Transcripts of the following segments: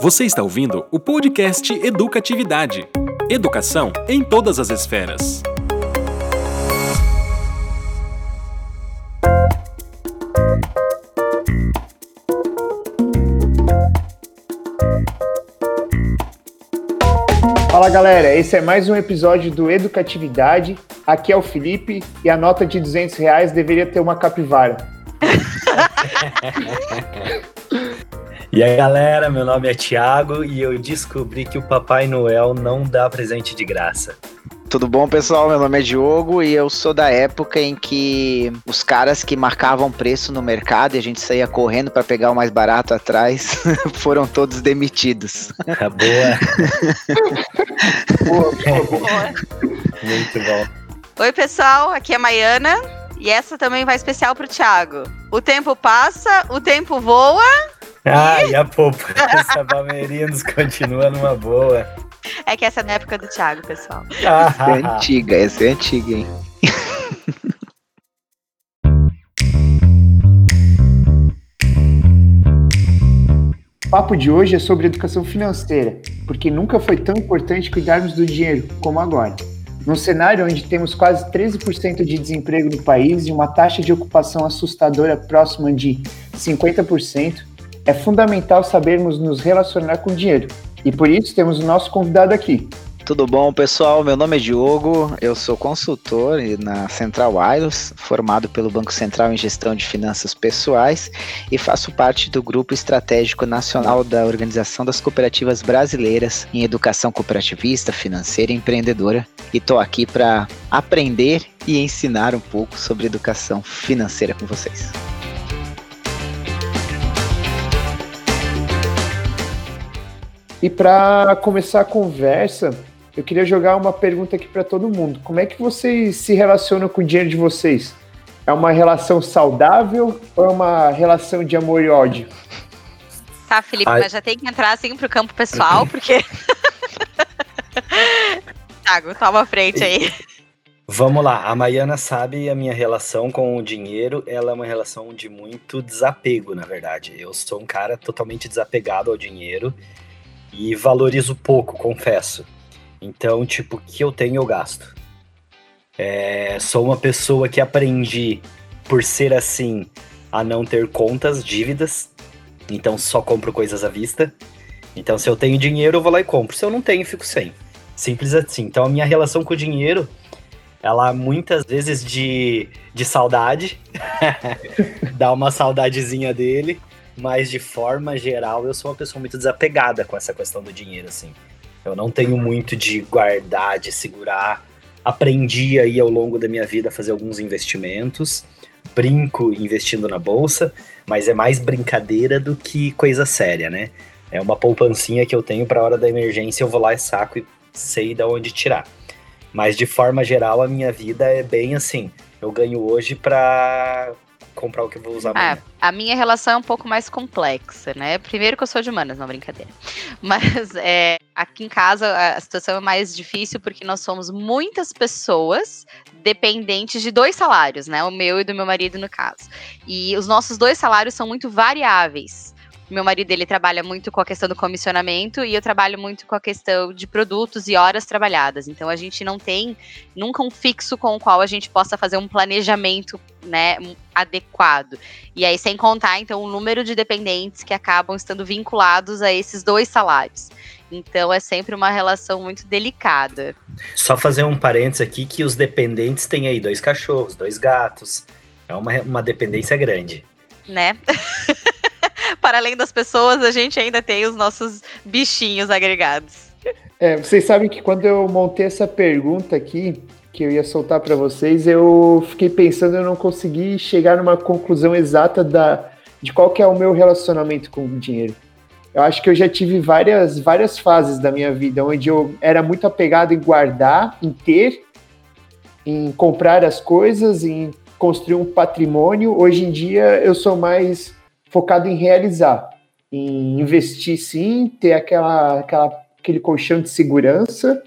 Você está ouvindo o podcast Educatividade. Educação em todas as esferas. Fala galera, esse é mais um episódio do Educatividade. Aqui é o Felipe e a nota de 200 reais deveria ter uma capivara. E aí galera, meu nome é Thiago e eu descobri que o Papai Noel não dá presente de graça. Tudo bom, pessoal? Meu nome é Diogo e eu sou da época em que os caras que marcavam preço no mercado e a gente saía correndo para pegar o mais barato atrás foram todos demitidos. Tá boa. Boa, boa, boa. Muito bom. Oi, pessoal, aqui é a Maiana e essa também vai especial pro Thiago. O tempo passa, o tempo voa. Ah, e a poupança Palmeirinhos continua numa boa. É que essa é da época do Thiago, pessoal. Essa é antiga, essa é antiga, hein? O papo de hoje é sobre educação financeira, porque nunca foi tão importante cuidarmos do dinheiro como agora. Num cenário onde temos quase 13% de desemprego no país e uma taxa de ocupação assustadora próxima de 50%, é fundamental sabermos nos relacionar com o dinheiro. E por isso temos o nosso convidado aqui. Tudo bom, pessoal? Meu nome é Diogo, eu sou consultor na Central Wireless, formado pelo Banco Central em Gestão de Finanças Pessoais e faço parte do Grupo Estratégico Nacional da Organização das Cooperativas Brasileiras em Educação Cooperativista, Financeira e Empreendedora. E estou aqui para aprender e ensinar um pouco sobre educação financeira com vocês. E para começar a conversa, eu queria jogar uma pergunta aqui para todo mundo. Como é que vocês se relacionam com o dinheiro de vocês? É uma relação saudável ou é uma relação de amor e ódio? Tá, Felipe, Ai. mas já tem que entrar assim pro campo pessoal, porque. Thiago, toma a frente aí. Vamos lá, a Maiana sabe a minha relação com o dinheiro, ela é uma relação de muito desapego, na verdade. Eu sou um cara totalmente desapegado ao dinheiro e valorizo pouco, confesso. Então, tipo, o que eu tenho eu gasto. É, sou uma pessoa que aprendi, por ser assim, a não ter contas, dívidas. Então, só compro coisas à vista. Então, se eu tenho dinheiro, eu vou lá e compro. Se eu não tenho, fico sem. Simples assim. Então, a minha relação com o dinheiro, ela muitas vezes de, de saudade. Dá uma saudadezinha dele. Mas, de forma geral, eu sou uma pessoa muito desapegada com essa questão do dinheiro, assim. Eu não tenho muito de guardar, de segurar. Aprendi aí ao longo da minha vida a fazer alguns investimentos. Brinco investindo na bolsa, mas é mais brincadeira do que coisa séria, né? É uma poupancinha que eu tenho para hora da emergência, eu vou lá e saco e sei de onde tirar. Mas de forma geral, a minha vida é bem assim. Eu ganho hoje para comprar o que eu vou usar Ah, amanhã. a minha relação é um pouco mais complexa, né? Primeiro que eu sou de humanas, não brincadeira. Mas é, aqui em casa a situação é mais difícil porque nós somos muitas pessoas dependentes de dois salários, né? O meu e do meu marido, no caso. E os nossos dois salários são muito variáveis. Meu marido ele trabalha muito com a questão do comissionamento e eu trabalho muito com a questão de produtos e horas trabalhadas. Então a gente não tem nunca um fixo com o qual a gente possa fazer um planejamento, né, adequado. E aí sem contar então o número de dependentes que acabam estando vinculados a esses dois salários. Então é sempre uma relação muito delicada. Só fazer um parênteses aqui que os dependentes têm aí dois cachorros, dois gatos. É uma, uma dependência grande. né? Para além das pessoas, a gente ainda tem os nossos bichinhos agregados. É, vocês sabem que quando eu montei essa pergunta aqui, que eu ia soltar para vocês, eu fiquei pensando, eu não consegui chegar numa conclusão exata da, de qual que é o meu relacionamento com o dinheiro. Eu acho que eu já tive várias, várias fases da minha vida onde eu era muito apegado em guardar, em ter, em comprar as coisas, em construir um patrimônio. Hoje em dia eu sou mais focado em realizar, em investir sim, ter aquela, aquela, aquele colchão de segurança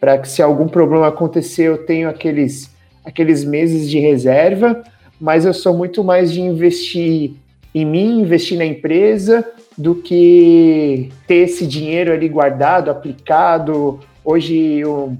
para que se algum problema acontecer eu tenho aqueles, aqueles meses de reserva, mas eu sou muito mais de investir em mim, investir na empresa, do que ter esse dinheiro ali guardado, aplicado. Hoje o,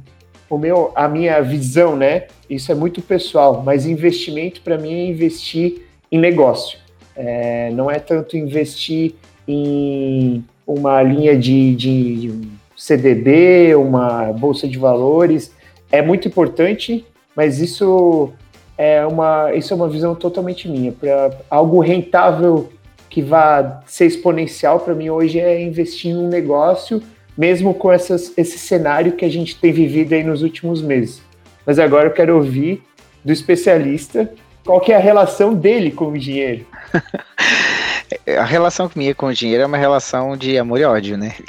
o meu, a minha visão, né? Isso é muito pessoal, mas investimento para mim é investir em negócio. É, não é tanto investir em uma linha de, de, CDB, uma bolsa de valores. É muito importante, mas isso é uma, isso é uma visão totalmente minha. Para algo rentável que vá ser exponencial para mim hoje é investir em um negócio, mesmo com essas, esse cenário que a gente tem vivido aí nos últimos meses. Mas agora eu quero ouvir do especialista qual que é a relação dele com o dinheiro. a relação minha com o dinheiro é uma relação de amor e ódio, né?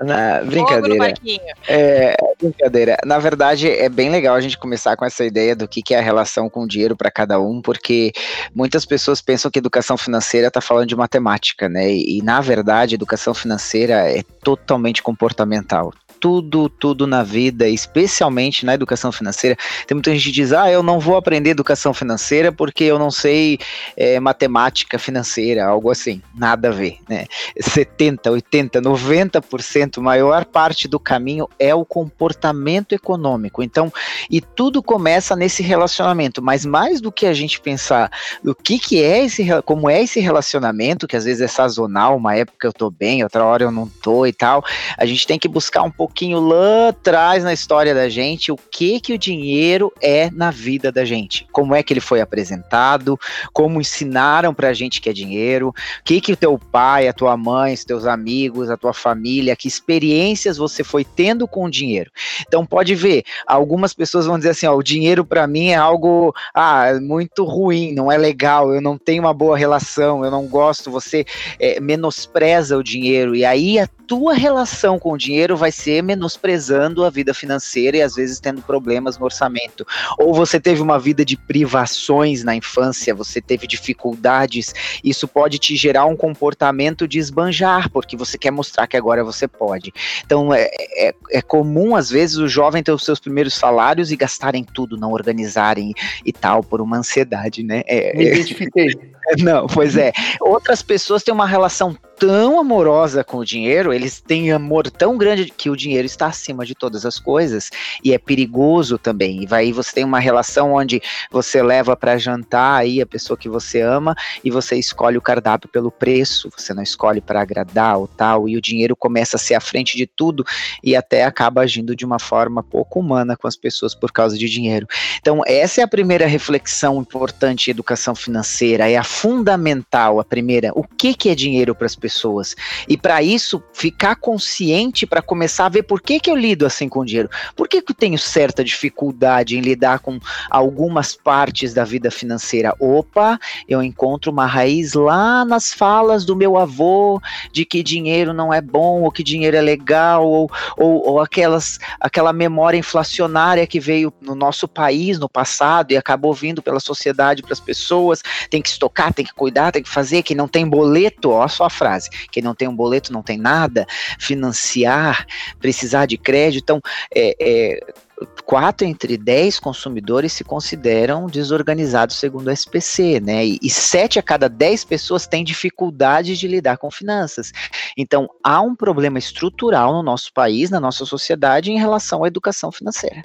Na, brincadeira. É, brincadeira. Na verdade, é bem legal a gente começar com essa ideia do que, que é a relação com o dinheiro para cada um, porque muitas pessoas pensam que educação financeira está falando de matemática, né? E, e, na verdade, educação financeira é totalmente comportamental tudo, tudo na vida, especialmente na educação financeira. Tem muita gente que diz: ah, eu não vou aprender educação financeira porque eu não sei é, matemática financeira, algo assim. Nada a ver, né? 70, 80, 90%, maior parte do caminho é o comportamento econômico. Então, e tudo começa nesse relacionamento, mas mais do que a gente pensar o que, que é esse, como é esse relacionamento, que às vezes é sazonal, uma época eu tô bem, outra hora eu não tô e tal, a gente tem que buscar um pouco pouquinho lá atrás na história da gente o que que o dinheiro é na vida da gente, como é que ele foi apresentado, como ensinaram pra gente que é dinheiro, o que que o teu pai, a tua mãe, os teus amigos, a tua família, que experiências você foi tendo com o dinheiro. Então pode ver, algumas pessoas vão dizer assim, ó, o dinheiro para mim é algo ah, muito ruim, não é legal, eu não tenho uma boa relação, eu não gosto, você é, menospreza o dinheiro e aí a tua relação com o dinheiro vai ser menosprezando a vida financeira e às vezes tendo problemas no orçamento. Ou você teve uma vida de privações na infância, você teve dificuldades, isso pode te gerar um comportamento de esbanjar, porque você quer mostrar que agora você pode. Então é, é, é comum, às vezes, o jovem ter os seus primeiros salários e gastarem tudo, não organizarem e tal, por uma ansiedade, né? É, Me identifiquei. Não, pois é. Outras pessoas têm uma relação tão amorosa com o dinheiro, eles têm amor tão grande que o dinheiro está acima de todas as coisas e é perigoso também. E vai você tem uma relação onde você leva para jantar aí a pessoa que você ama e você escolhe o cardápio pelo preço, você não escolhe para agradar ou tal, e o dinheiro começa a ser à frente de tudo e até acaba agindo de uma forma pouco humana com as pessoas por causa de dinheiro. Então, essa é a primeira reflexão importante educação financeira, é a fundamental, a primeira, o que que é dinheiro para as pessoas. E para isso, ficar consciente para começar a ver por que, que eu lido assim com dinheiro. Por que, que eu tenho certa dificuldade em lidar com algumas partes da vida financeira? Opa, eu encontro uma raiz lá nas falas do meu avô de que dinheiro não é bom, ou que dinheiro é legal, ou, ou, ou aquelas, aquela memória inflacionária que veio no nosso país no passado e acabou vindo pela sociedade para as pessoas. Tem que estocar, tem que cuidar, tem que fazer. Quem não tem boleto, ó, só a frase. Quem não tem um boleto não tem nada. Financiar, precisar de crédito. Então, é, é quatro entre dez consumidores se consideram desorganizados segundo o SPC, né? E, e sete a cada dez pessoas têm dificuldade de lidar com finanças. Então, há um problema estrutural no nosso país, na nossa sociedade, em relação à educação financeira.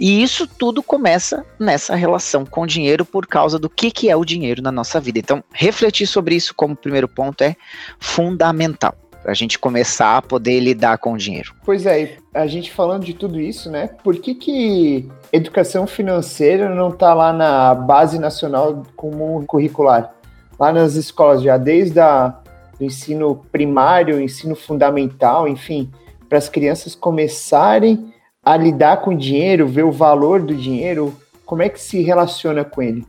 E isso tudo começa nessa relação com o dinheiro por causa do que, que é o dinheiro na nossa vida. Então, refletir sobre isso como primeiro ponto é fundamental a gente começar a poder lidar com o dinheiro. Pois é, a gente falando de tudo isso, né? Por que, que educação financeira não está lá na base nacional comum curricular? Lá nas escolas, já desde a, do ensino primário, ensino fundamental, enfim, para as crianças começarem a lidar com o dinheiro, ver o valor do dinheiro, como é que se relaciona com ele.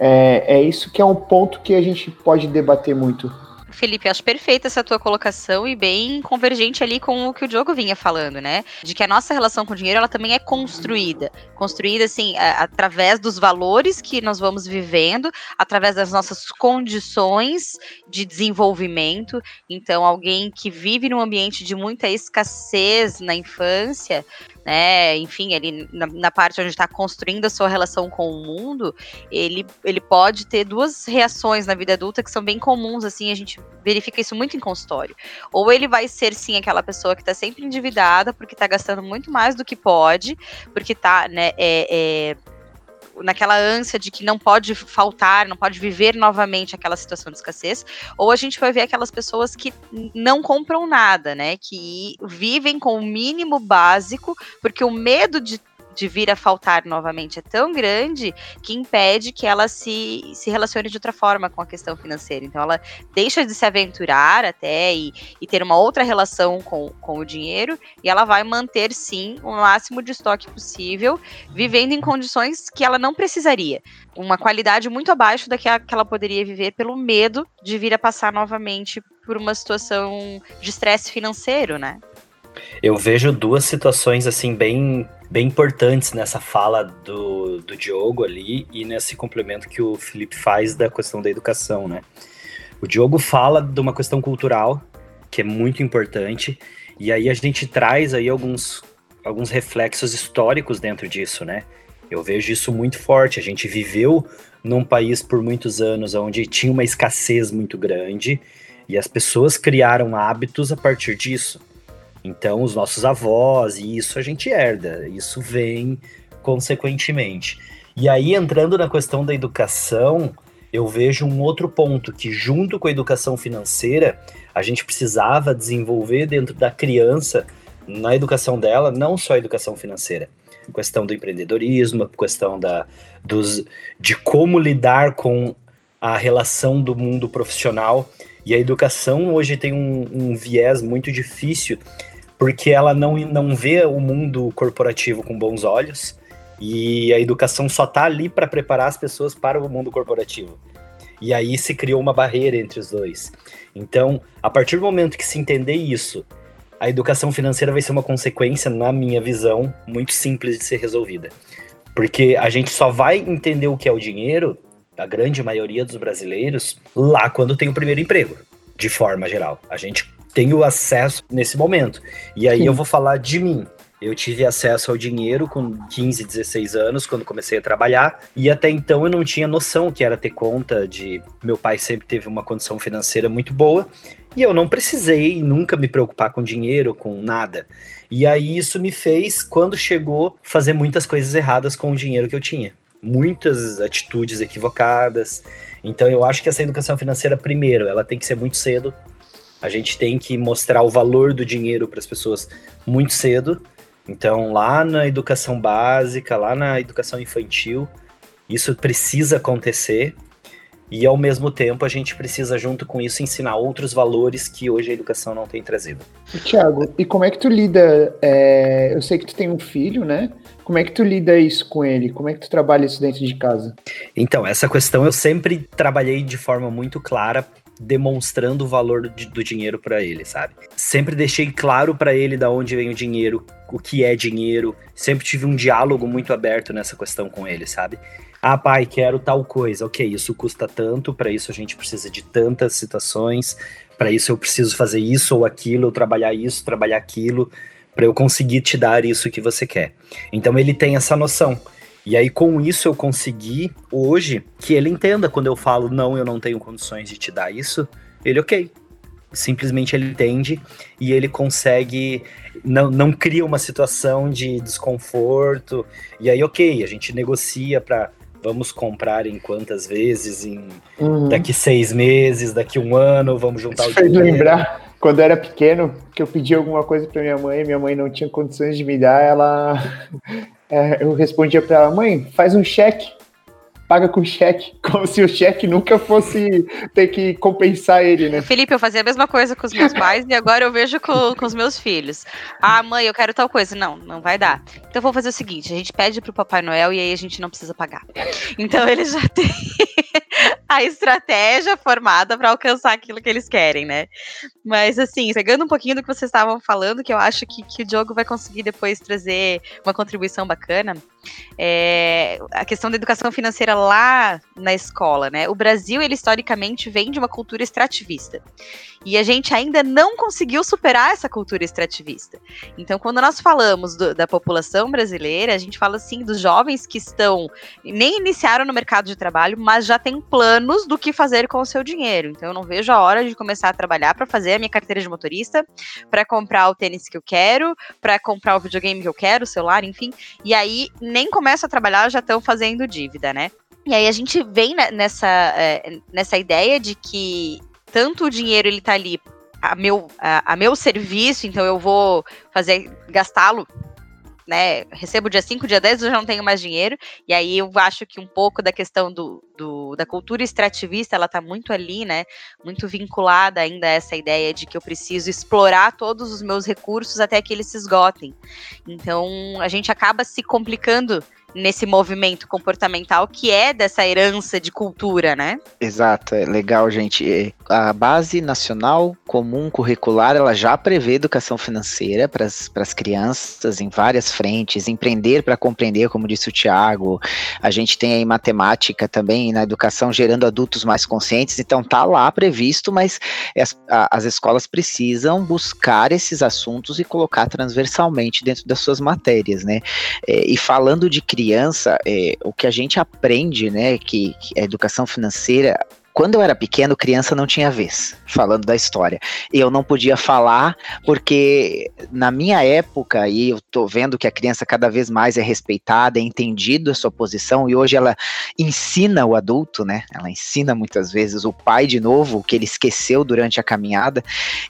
É, é isso que é um ponto que a gente pode debater muito Felipe, acho perfeita essa tua colocação e bem convergente ali com o que o Diogo vinha falando, né? De que a nossa relação com o dinheiro, ela também é construída. Construída, assim, a, através dos valores que nós vamos vivendo, através das nossas condições de desenvolvimento. Então, alguém que vive num ambiente de muita escassez na infância, né? Enfim, ele na, na parte onde está construindo a sua relação com o mundo, ele, ele pode ter duas reações na vida adulta que são bem comuns, assim, a gente verifica isso muito em consultório. Ou ele vai ser sim aquela pessoa que está sempre endividada porque está gastando muito mais do que pode, porque está, né, é, é naquela ânsia de que não pode faltar, não pode viver novamente aquela situação de escassez, ou a gente vai ver aquelas pessoas que não compram nada, né? Que vivem com o mínimo básico, porque o medo de de vir a faltar novamente é tão grande que impede que ela se, se relacione de outra forma com a questão financeira. Então ela deixa de se aventurar até e, e ter uma outra relação com, com o dinheiro e ela vai manter sim o máximo de estoque possível, vivendo em condições que ela não precisaria. Uma qualidade muito abaixo da que ela poderia viver pelo medo de vir a passar novamente por uma situação de estresse financeiro, né? Eu vejo duas situações assim bem bem importantes nessa fala do, do Diogo ali e nesse complemento que o Felipe faz da questão da educação, né? O Diogo fala de uma questão cultural que é muito importante e aí a gente traz aí alguns, alguns reflexos históricos dentro disso, né? Eu vejo isso muito forte. A gente viveu num país por muitos anos onde tinha uma escassez muito grande e as pessoas criaram hábitos a partir disso. Então, os nossos avós, e isso a gente herda, isso vem consequentemente. E aí, entrando na questão da educação, eu vejo um outro ponto que, junto com a educação financeira, a gente precisava desenvolver dentro da criança, na educação dela, não só a educação financeira, questão do empreendedorismo, questão da, dos, de como lidar com a relação do mundo profissional. E a educação hoje tem um, um viés muito difícil porque ela não, não vê o mundo corporativo com bons olhos e a educação só está ali para preparar as pessoas para o mundo corporativo. E aí se criou uma barreira entre os dois. Então, a partir do momento que se entender isso, a educação financeira vai ser uma consequência, na minha visão, muito simples de ser resolvida. Porque a gente só vai entender o que é o dinheiro, a grande maioria dos brasileiros, lá quando tem o primeiro emprego, de forma geral. A gente tenho acesso nesse momento. E aí Sim. eu vou falar de mim. Eu tive acesso ao dinheiro com 15, 16 anos, quando comecei a trabalhar, e até então eu não tinha noção que era ter conta de. Meu pai sempre teve uma condição financeira muito boa, e eu não precisei nunca me preocupar com dinheiro, com nada. E aí isso me fez, quando chegou, fazer muitas coisas erradas com o dinheiro que eu tinha. Muitas atitudes equivocadas. Então eu acho que essa educação financeira, primeiro, ela tem que ser muito cedo, a gente tem que mostrar o valor do dinheiro para as pessoas muito cedo. Então, lá na educação básica, lá na educação infantil, isso precisa acontecer. E ao mesmo tempo, a gente precisa, junto com isso, ensinar outros valores que hoje a educação não tem trazido. Tiago, e como é que tu lida? É... Eu sei que tu tem um filho, né? Como é que tu lida isso com ele? Como é que tu trabalha isso dentro de casa? Então, essa questão eu sempre trabalhei de forma muito clara demonstrando o valor do dinheiro para ele, sabe? Sempre deixei claro para ele da onde vem o dinheiro, o que é dinheiro. Sempre tive um diálogo muito aberto nessa questão com ele, sabe? Ah, pai, quero tal coisa. Ok, isso custa tanto, para isso a gente precisa de tantas situações, para isso eu preciso fazer isso ou aquilo, ou trabalhar isso, trabalhar aquilo, para eu conseguir te dar isso que você quer. Então ele tem essa noção. E aí, com isso, eu consegui hoje que ele entenda quando eu falo, não, eu não tenho condições de te dar isso. Ele, ok. Simplesmente ele entende e ele consegue, não, não cria uma situação de desconforto. E aí, ok, a gente negocia para vamos comprar em quantas vezes, em uhum. daqui seis meses, daqui um ano, vamos juntar Isso o dinheiro. lembrar, quando eu era pequeno, que eu pedi alguma coisa para minha mãe, minha mãe não tinha condições de me dar, ela eu respondia para ela, mãe, faz um cheque, paga com cheque, como se o cheque nunca fosse ter que compensar ele, né? Felipe, eu fazia a mesma coisa com os meus pais e agora eu vejo com, com os meus filhos. Ah, mãe, eu quero tal coisa. Não, não vai dar. Então vou fazer o seguinte: a gente pede pro Papai Noel e aí a gente não precisa pagar. Então ele já tem a estratégia formada para alcançar aquilo que eles querem, né? Mas assim, pegando um pouquinho do que vocês estavam falando, que eu acho que, que o Diogo vai conseguir depois trazer uma contribuição bacana, é a questão da educação financeira lá na escola, né? O Brasil, ele historicamente vem de uma cultura extrativista. E a gente ainda não conseguiu superar essa cultura extrativista. Então, quando nós falamos do, da população brasileira, a gente fala assim dos jovens que estão nem iniciaram no mercado de trabalho, mas já têm planos do que fazer com o seu dinheiro. Então, eu não vejo a hora de começar a trabalhar para fazer a minha carteira de motorista, para comprar o tênis que eu quero, para comprar o videogame que eu quero, o celular, enfim. E aí, nem começa a trabalhar, já estão fazendo dívida, né? E aí a gente vem nessa, é, nessa ideia de que tanto o dinheiro ele tá ali a meu, a, a meu serviço, então eu vou fazer gastá-lo né, recebo dia 5, dia 10, eu já não tenho mais dinheiro, e aí eu acho que um pouco da questão do, do, da cultura extrativista, ela tá muito ali, né, muito vinculada ainda a essa ideia de que eu preciso explorar todos os meus recursos até que eles se esgotem. Então, a gente acaba se complicando nesse movimento comportamental que é dessa herança de cultura, né? Exato, é legal, gente. A base nacional comum curricular ela já prevê educação financeira para as crianças em várias frentes, empreender para compreender, como disse o Tiago. A gente tem aí matemática também na educação gerando adultos mais conscientes, então tá lá previsto, mas as, as escolas precisam buscar esses assuntos e colocar transversalmente dentro das suas matérias, né? É, e falando de criança, é, o que a gente aprende, né, que, que a educação financeira quando eu era pequeno, criança não tinha vez, falando da história. Eu não podia falar, porque na minha época, e eu tô vendo que a criança cada vez mais é respeitada, é entendido a sua posição, e hoje ela ensina o adulto, né? Ela ensina muitas vezes o pai de novo, o que ele esqueceu durante a caminhada.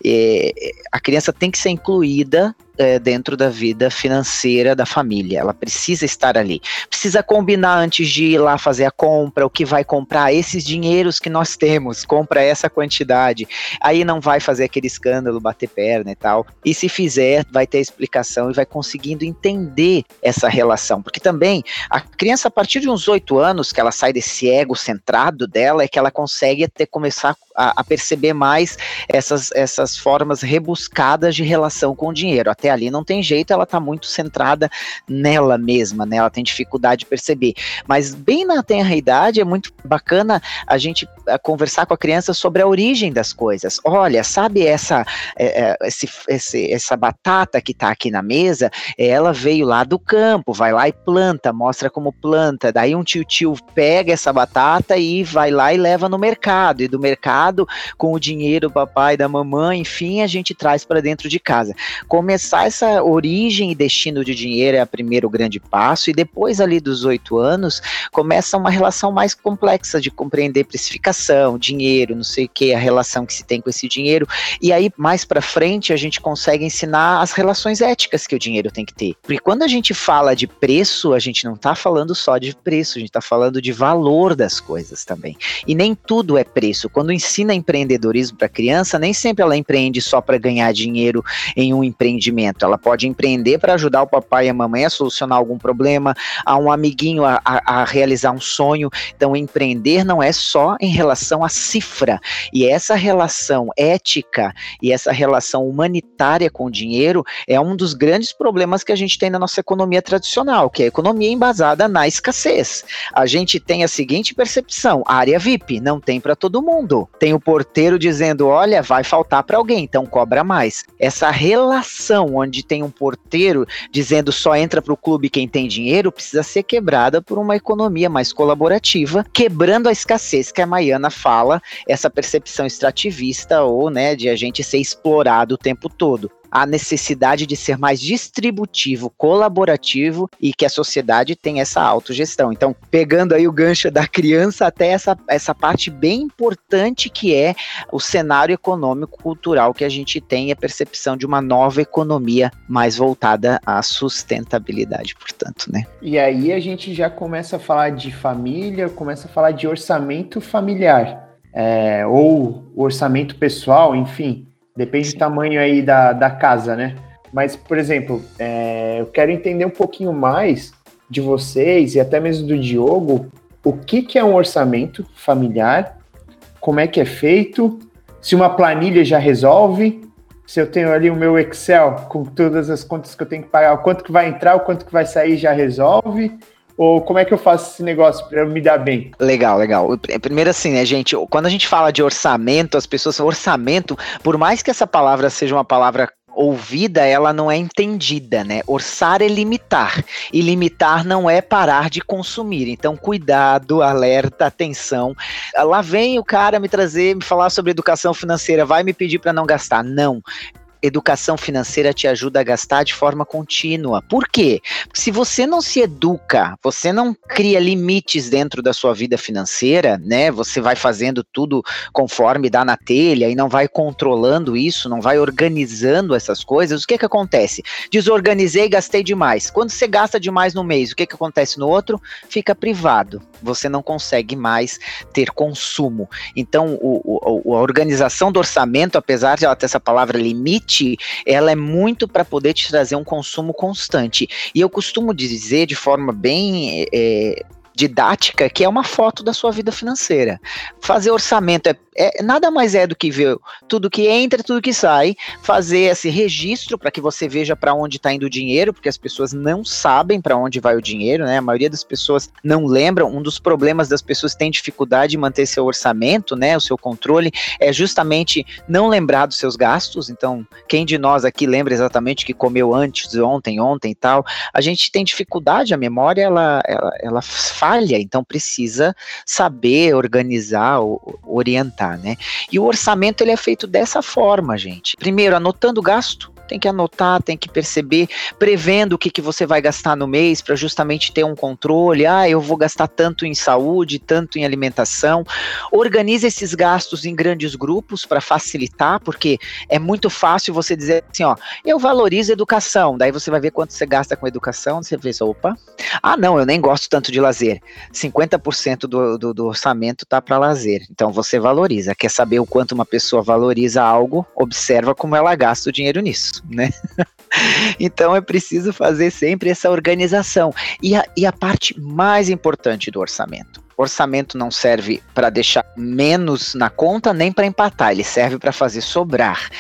E a criança tem que ser incluída é, dentro da vida financeira da família. Ela precisa estar ali. Precisa combinar antes de ir lá fazer a compra, o que vai comprar, esses dinheiros que nós temos, compra essa quantidade. Aí não vai fazer aquele escândalo, bater perna e tal. E se fizer, vai ter explicação e vai conseguindo entender essa relação. Porque também a criança, a partir de uns oito anos, que ela sai desse ego centrado dela, é que ela consegue até começar a, a perceber mais essas, essas formas rebuscadas de relação com o dinheiro. Até ali não tem jeito, ela está muito centrada nela mesma, né? Ela tem dificuldade de perceber. Mas bem na tenra idade é muito bacana a gente conversar com a criança sobre a origem das coisas. Olha, sabe essa é, esse, esse, essa batata que está aqui na mesa? Ela veio lá do campo, vai lá e planta, mostra como planta. Daí um tio tio pega essa batata e vai lá e leva no mercado. E do mercado, com o dinheiro do papai, da mamãe, enfim, a gente traz para dentro de casa. Começar essa origem e destino de dinheiro é o primeiro grande passo, e depois ali dos oito anos começa uma relação mais complexa de compreender precificação, dinheiro, não sei o que, a relação que se tem com esse dinheiro, e aí mais para frente a gente consegue ensinar as relações éticas que o dinheiro tem que ter. Porque quando a gente fala de preço, a gente não está falando só de preço, a gente está falando de valor das coisas também. E nem tudo é preço. Quando ensina empreendedorismo para criança, nem sempre ela empreende só para ganhar dinheiro em um empreendimento empreendimento. Ela pode empreender para ajudar o papai e a mamãe a solucionar algum problema, a um amiguinho a, a, a, realizar um sonho. Então, empreender não é só em relação à cifra. E essa relação ética e essa relação humanitária com o dinheiro é um dos grandes problemas que a gente tem na nossa economia tradicional, que é a economia embasada na escassez. A gente tem a seguinte percepção: área VIP não tem para todo mundo. Tem o porteiro dizendo: olha, vai faltar para alguém, então cobra mais. Essa relação onde tem um porteiro dizendo só entra para o clube quem tem dinheiro, precisa ser quebrada por uma economia mais colaborativa, quebrando a escassez que a Maiana fala, essa percepção extrativista ou né, de a gente ser explorado o tempo todo a necessidade de ser mais distributivo, colaborativo e que a sociedade tem essa autogestão. Então, pegando aí o gancho da criança até essa, essa parte bem importante que é o cenário econômico cultural que a gente tem e a percepção de uma nova economia mais voltada à sustentabilidade, portanto, né? E aí a gente já começa a falar de família, começa a falar de orçamento familiar, é, ou orçamento pessoal, enfim. Depende do tamanho aí da, da casa, né? Mas, por exemplo, é, eu quero entender um pouquinho mais de vocês e até mesmo do Diogo, o que, que é um orçamento familiar como é que é feito, se uma planilha já resolve, se eu tenho ali o meu Excel com todas as contas que eu tenho que pagar, o quanto que vai entrar, o quanto que vai sair já resolve. Ou como é que eu faço esse negócio para me dar bem? Legal, legal. Primeiro assim, né, gente, quando a gente fala de orçamento, as pessoas, orçamento, por mais que essa palavra seja uma palavra ouvida, ela não é entendida, né? Orçar é limitar, e limitar não é parar de consumir. Então, cuidado, alerta, atenção. Lá vem o cara me trazer, me falar sobre educação financeira, vai me pedir para não gastar. Não, educação financeira te ajuda a gastar de forma contínua. Por quê? Porque se você não se educa, você não cria limites dentro da sua vida financeira, né? Você vai fazendo tudo conforme dá na telha e não vai controlando isso, não vai organizando essas coisas. O que que acontece? Desorganizei, gastei demais. Quando você gasta demais no mês, o que que acontece no outro? Fica privado. Você não consegue mais ter consumo. Então, o, o, a organização do orçamento, apesar de ela ter essa palavra limite, ela é muito para poder te trazer um consumo constante. E eu costumo dizer de forma bem é, didática que é uma foto da sua vida financeira. Fazer orçamento é é, nada mais é do que ver tudo que entra, tudo que sai, fazer esse registro para que você veja para onde está indo o dinheiro, porque as pessoas não sabem para onde vai o dinheiro, né? A maioria das pessoas não lembram. Um dos problemas das pessoas que têm dificuldade de manter seu orçamento, né? O seu controle é justamente não lembrar dos seus gastos. Então, quem de nós aqui lembra exatamente que comeu antes, ontem, ontem e tal? A gente tem dificuldade, a memória ela, ela, ela falha, então precisa saber organizar, orientar né? E o orçamento ele é feito dessa forma, gente. Primeiro, anotando o gasto, tem que anotar, tem que perceber, prevendo o que, que você vai gastar no mês para justamente ter um controle. Ah, eu vou gastar tanto em saúde, tanto em alimentação. Organize esses gastos em grandes grupos para facilitar, porque é muito fácil você dizer assim, ó, eu valorizo educação. Daí você vai ver quanto você gasta com educação, você vê, opa, ah, não, eu nem gosto tanto de lazer. 50% do, do, do orçamento tá para lazer. Então você valoriza. Quer saber o quanto uma pessoa valoriza algo? Observa como ela gasta o dinheiro nisso né? Então é preciso fazer sempre essa organização. E a, e a parte mais importante do orçamento. Orçamento não serve para deixar menos na conta nem para empatar, ele serve para fazer sobrar.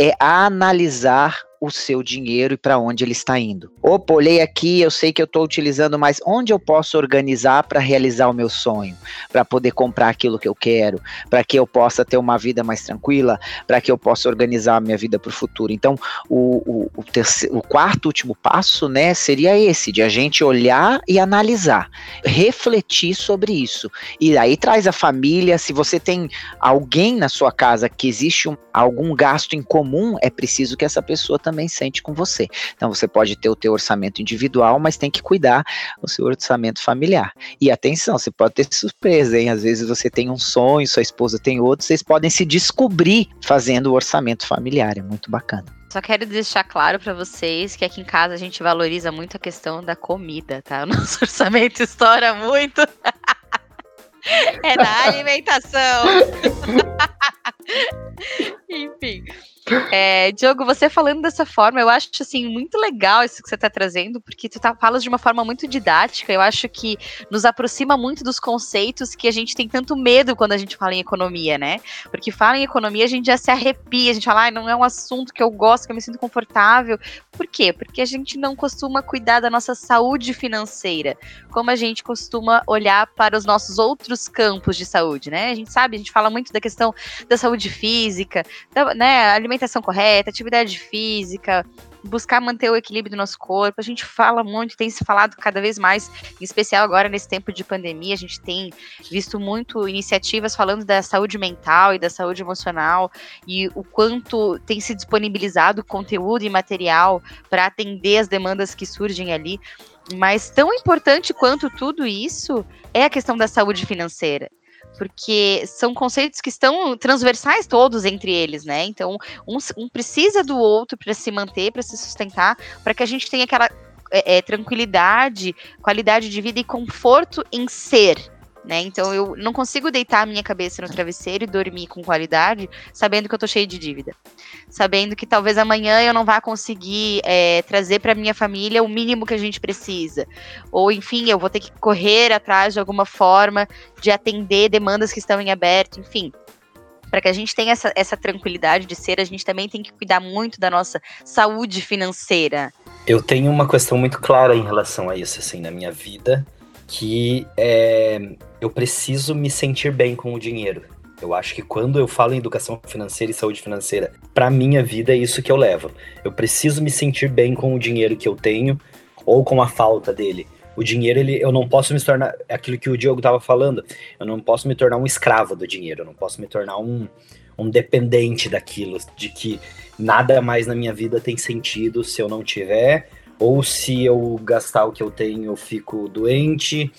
É analisar o seu dinheiro e para onde ele está indo. Opa, olhei aqui, eu sei que eu estou utilizando, mas onde eu posso organizar para realizar o meu sonho, para poder comprar aquilo que eu quero, para que eu possa ter uma vida mais tranquila, para que eu possa organizar a minha vida para o futuro. Então, o, o, o, terceiro, o quarto último passo, né, seria esse, de a gente olhar e analisar, refletir sobre isso. E aí traz a família, se você tem alguém na sua casa que existe um, algum gasto em comum, é preciso que essa pessoa também sente com você. Então você pode ter o teu orçamento individual, mas tem que cuidar o seu orçamento familiar. E atenção, você pode ter surpresa, hein? Às vezes você tem um sonho, sua esposa tem outro, vocês podem se descobrir fazendo o orçamento familiar, é muito bacana. Só quero deixar claro para vocês que aqui em casa a gente valoriza muito a questão da comida, tá? O nosso orçamento estoura muito. é da alimentação. Enfim. É, Diogo, você falando dessa forma, eu acho assim muito legal isso que você está trazendo, porque tu tá, falas de uma forma muito didática. Eu acho que nos aproxima muito dos conceitos que a gente tem tanto medo quando a gente fala em economia, né? Porque fala em economia, a gente já se arrepia, a gente fala, ah, não é um assunto que eu gosto, que eu me sinto confortável. Por quê? Porque a gente não costuma cuidar da nossa saúde financeira, como a gente costuma olhar para os nossos outros campos de saúde, né? A gente sabe, a gente fala muito da questão da saúde física, da, né, alimentação correta, atividade física, buscar manter o equilíbrio do nosso corpo. A gente fala muito, tem se falado cada vez mais, em especial agora nesse tempo de pandemia, a gente tem visto muito iniciativas falando da saúde mental e da saúde emocional e o quanto tem se disponibilizado conteúdo e material para atender as demandas que surgem ali. Mas tão importante quanto tudo isso é a questão da saúde financeira porque são conceitos que estão transversais todos entre eles, né? Então, um, um precisa do outro para se manter, para se sustentar, para que a gente tenha aquela é, é, tranquilidade, qualidade de vida e conforto em ser, né? Então eu não consigo deitar a minha cabeça no travesseiro e dormir com qualidade, sabendo que eu tô cheio de dívida, sabendo que talvez amanhã eu não vá conseguir é, trazer para minha família o mínimo que a gente precisa, ou enfim, eu vou ter que correr atrás de alguma forma de atender demandas que estão em aberto, enfim. Para que a gente tenha essa, essa tranquilidade de ser, a gente também tem que cuidar muito da nossa saúde financeira. Eu tenho uma questão muito clara em relação a isso, assim, na minha vida que é, eu preciso me sentir bem com o dinheiro. Eu acho que quando eu falo em educação financeira e saúde financeira, para minha vida é isso que eu levo. Eu preciso me sentir bem com o dinheiro que eu tenho ou com a falta dele. O dinheiro, ele, eu não posso me tornar é aquilo que o Diogo estava falando. Eu não posso me tornar um escravo do dinheiro. Eu não posso me tornar um, um dependente daquilo, de que nada mais na minha vida tem sentido se eu não tiver ou se eu gastar o que eu tenho eu fico doente,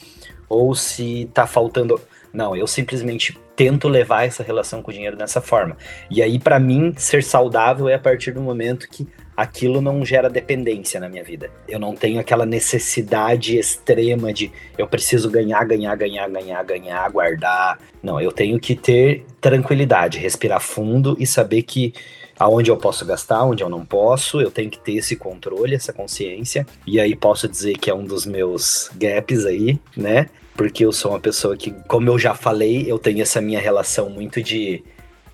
ou se tá faltando. Não, eu simplesmente tento levar essa relação com o dinheiro dessa forma. E aí, para mim, ser saudável é a partir do momento que aquilo não gera dependência na minha vida. Eu não tenho aquela necessidade extrema de eu preciso ganhar, ganhar, ganhar, ganhar, ganhar, guardar. Não, eu tenho que ter tranquilidade, respirar fundo e saber que aonde eu posso gastar, onde eu não posso, eu tenho que ter esse controle, essa consciência. E aí posso dizer que é um dos meus gaps aí, né? Porque eu sou uma pessoa que, como eu já falei, eu tenho essa minha relação muito de,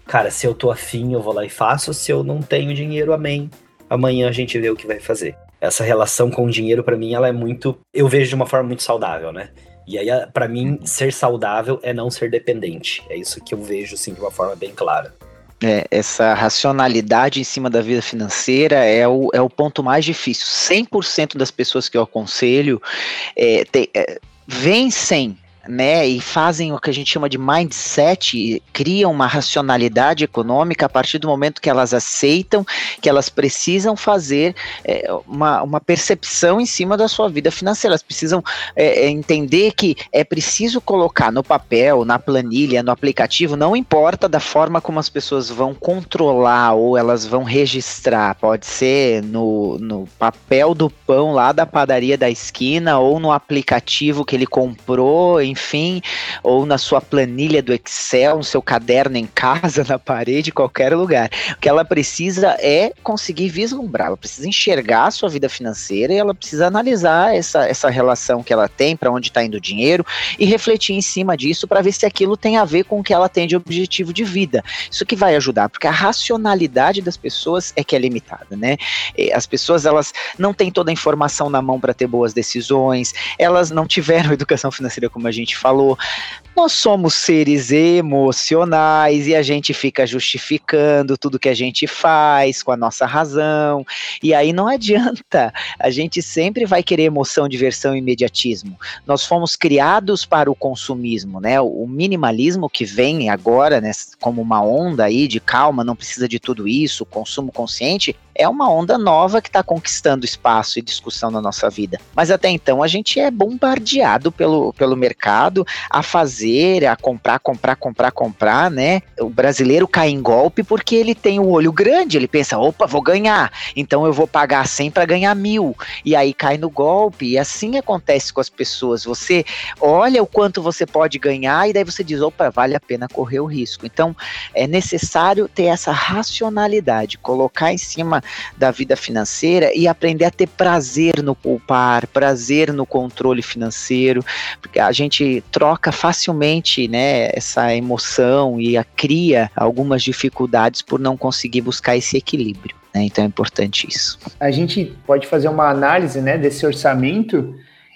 cara, se eu tô afim, eu vou lá e faço, se eu não tenho dinheiro, amém. Amanhã a gente vê o que vai fazer. Essa relação com o dinheiro, para mim, ela é muito. Eu vejo de uma forma muito saudável, né? E aí, para mim, ser saudável é não ser dependente. É isso que eu vejo, assim, de uma forma bem clara. É, essa racionalidade em cima da vida financeira é o, é o ponto mais difícil. 100% das pessoas que eu aconselho é, é, vencem né, e fazem o que a gente chama de mindset, criam uma racionalidade econômica a partir do momento que elas aceitam que elas precisam fazer é, uma, uma percepção em cima da sua vida financeira. Elas precisam é, é, entender que é preciso colocar no papel, na planilha, no aplicativo, não importa da forma como as pessoas vão controlar ou elas vão registrar, pode ser no, no papel do pão lá da padaria da esquina ou no aplicativo que ele comprou, ou na sua planilha do Excel, no seu caderno em casa, na parede, qualquer lugar. O que ela precisa é conseguir vislumbrar, ela precisa enxergar a sua vida financeira e ela precisa analisar essa, essa relação que ela tem, para onde está indo o dinheiro e refletir em cima disso para ver se aquilo tem a ver com o que ela tem de objetivo de vida. Isso que vai ajudar, porque a racionalidade das pessoas é que é limitada, né? As pessoas elas não têm toda a informação na mão para ter boas decisões, elas não tiveram educação financeira como a gente gente falou, nós somos seres emocionais e a gente fica justificando tudo que a gente faz com a nossa razão. E aí não adianta, a gente sempre vai querer emoção, diversão e imediatismo. Nós fomos criados para o consumismo, né? O minimalismo que vem agora, né, como uma onda aí de calma, não precisa de tudo isso, consumo consciente, é uma onda nova que está conquistando espaço e discussão na nossa vida. Mas até então a gente é bombardeado pelo, pelo mercado a fazer, a comprar, comprar, comprar, comprar, né? O brasileiro cai em golpe porque ele tem o olho grande, ele pensa, opa, vou ganhar, então eu vou pagar 100 para ganhar mil. E aí cai no golpe, e assim acontece com as pessoas. Você olha o quanto você pode ganhar e daí você diz, opa, vale a pena correr o risco. Então é necessário ter essa racionalidade, colocar em cima da vida financeira e aprender a ter prazer no poupar, prazer no controle financeiro, porque a gente troca facilmente, né, essa emoção e a cria algumas dificuldades por não conseguir buscar esse equilíbrio. Né? Então é importante isso. A gente pode fazer uma análise, né, desse orçamento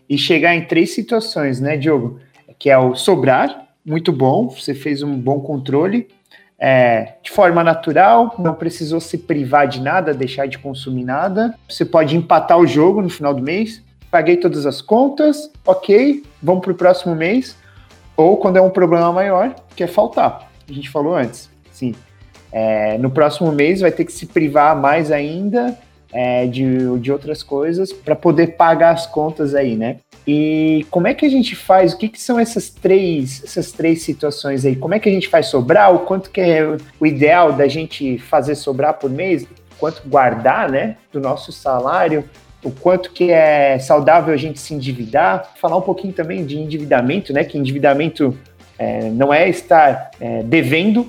e chegar em três situações, né, Diogo? Que é o sobrar, muito bom, você fez um bom controle é, de forma natural, não precisou se privar de nada, deixar de consumir nada. Você pode empatar o jogo no final do mês. Paguei todas as contas, ok, vamos para o próximo mês. Ou quando é um problema maior, que é faltar. A gente falou antes. Sim. É, no próximo mês vai ter que se privar mais ainda é, de, de outras coisas para poder pagar as contas aí, né? E como é que a gente faz? O que, que, são essas três, essas três situações aí? Como é que a gente faz sobrar? O quanto que é o ideal da gente fazer sobrar por mês? Quanto guardar, né? Do nosso salário? O quanto que é saudável a gente se endividar, falar um pouquinho também de endividamento, né? Que endividamento é, não é estar é, devendo,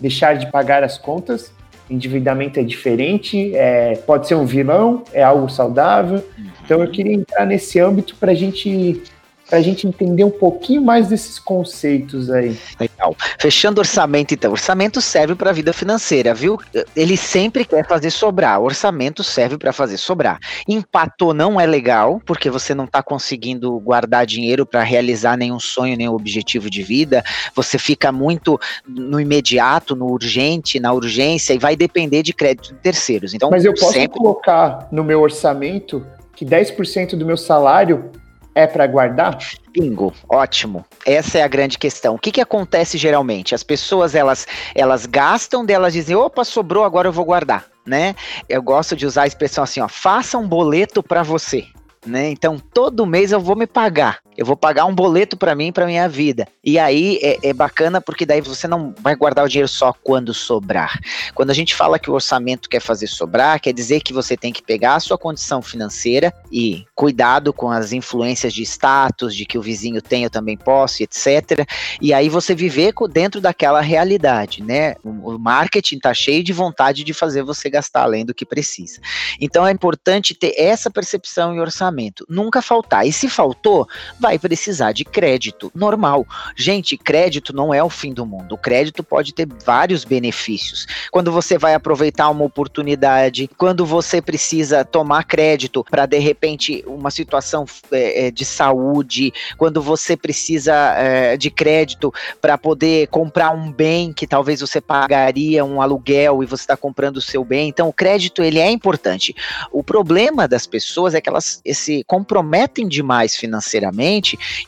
deixar de pagar as contas. Endividamento é diferente, é, pode ser um vilão, é algo saudável. Então eu queria entrar nesse âmbito para a gente para a gente entender um pouquinho mais desses conceitos aí. Legal. Fechando orçamento, então. Orçamento serve para a vida financeira, viu? Ele sempre quer fazer sobrar. Orçamento serve para fazer sobrar. Empatou não é legal, porque você não está conseguindo guardar dinheiro para realizar nenhum sonho, nenhum objetivo de vida. Você fica muito no imediato, no urgente, na urgência e vai depender de crédito de terceiros. Então, Mas eu posso sempre... colocar no meu orçamento que 10% do meu salário é para guardar? Bingo, ótimo. Essa é a grande questão. O que, que acontece geralmente? As pessoas elas elas gastam, delas dizem, opa, sobrou, agora eu vou guardar, né? Eu gosto de usar a expressão assim, ó, faça um boleto para você. Né? Então, todo mês eu vou me pagar. Eu vou pagar um boleto para mim, para minha vida. E aí é, é, bacana porque daí você não vai guardar o dinheiro só quando sobrar. Quando a gente fala que o orçamento quer fazer sobrar, quer dizer que você tem que pegar a sua condição financeira e cuidado com as influências de status, de que o vizinho tem, eu também posso, etc. E aí você viver dentro daquela realidade, né? O marketing tá cheio de vontade de fazer você gastar além do que precisa. Então é importante ter essa percepção e orçamento. Nunca faltar. E se faltou, vai precisar de crédito normal. Gente, crédito não é o fim do mundo. O crédito pode ter vários benefícios. Quando você vai aproveitar uma oportunidade, quando você precisa tomar crédito para de repente uma situação é, é, de saúde, quando você precisa é, de crédito para poder comprar um bem que talvez você pagaria um aluguel e você está comprando o seu bem. Então, o crédito ele é importante. O problema das pessoas é que elas se comprometem demais financeiramente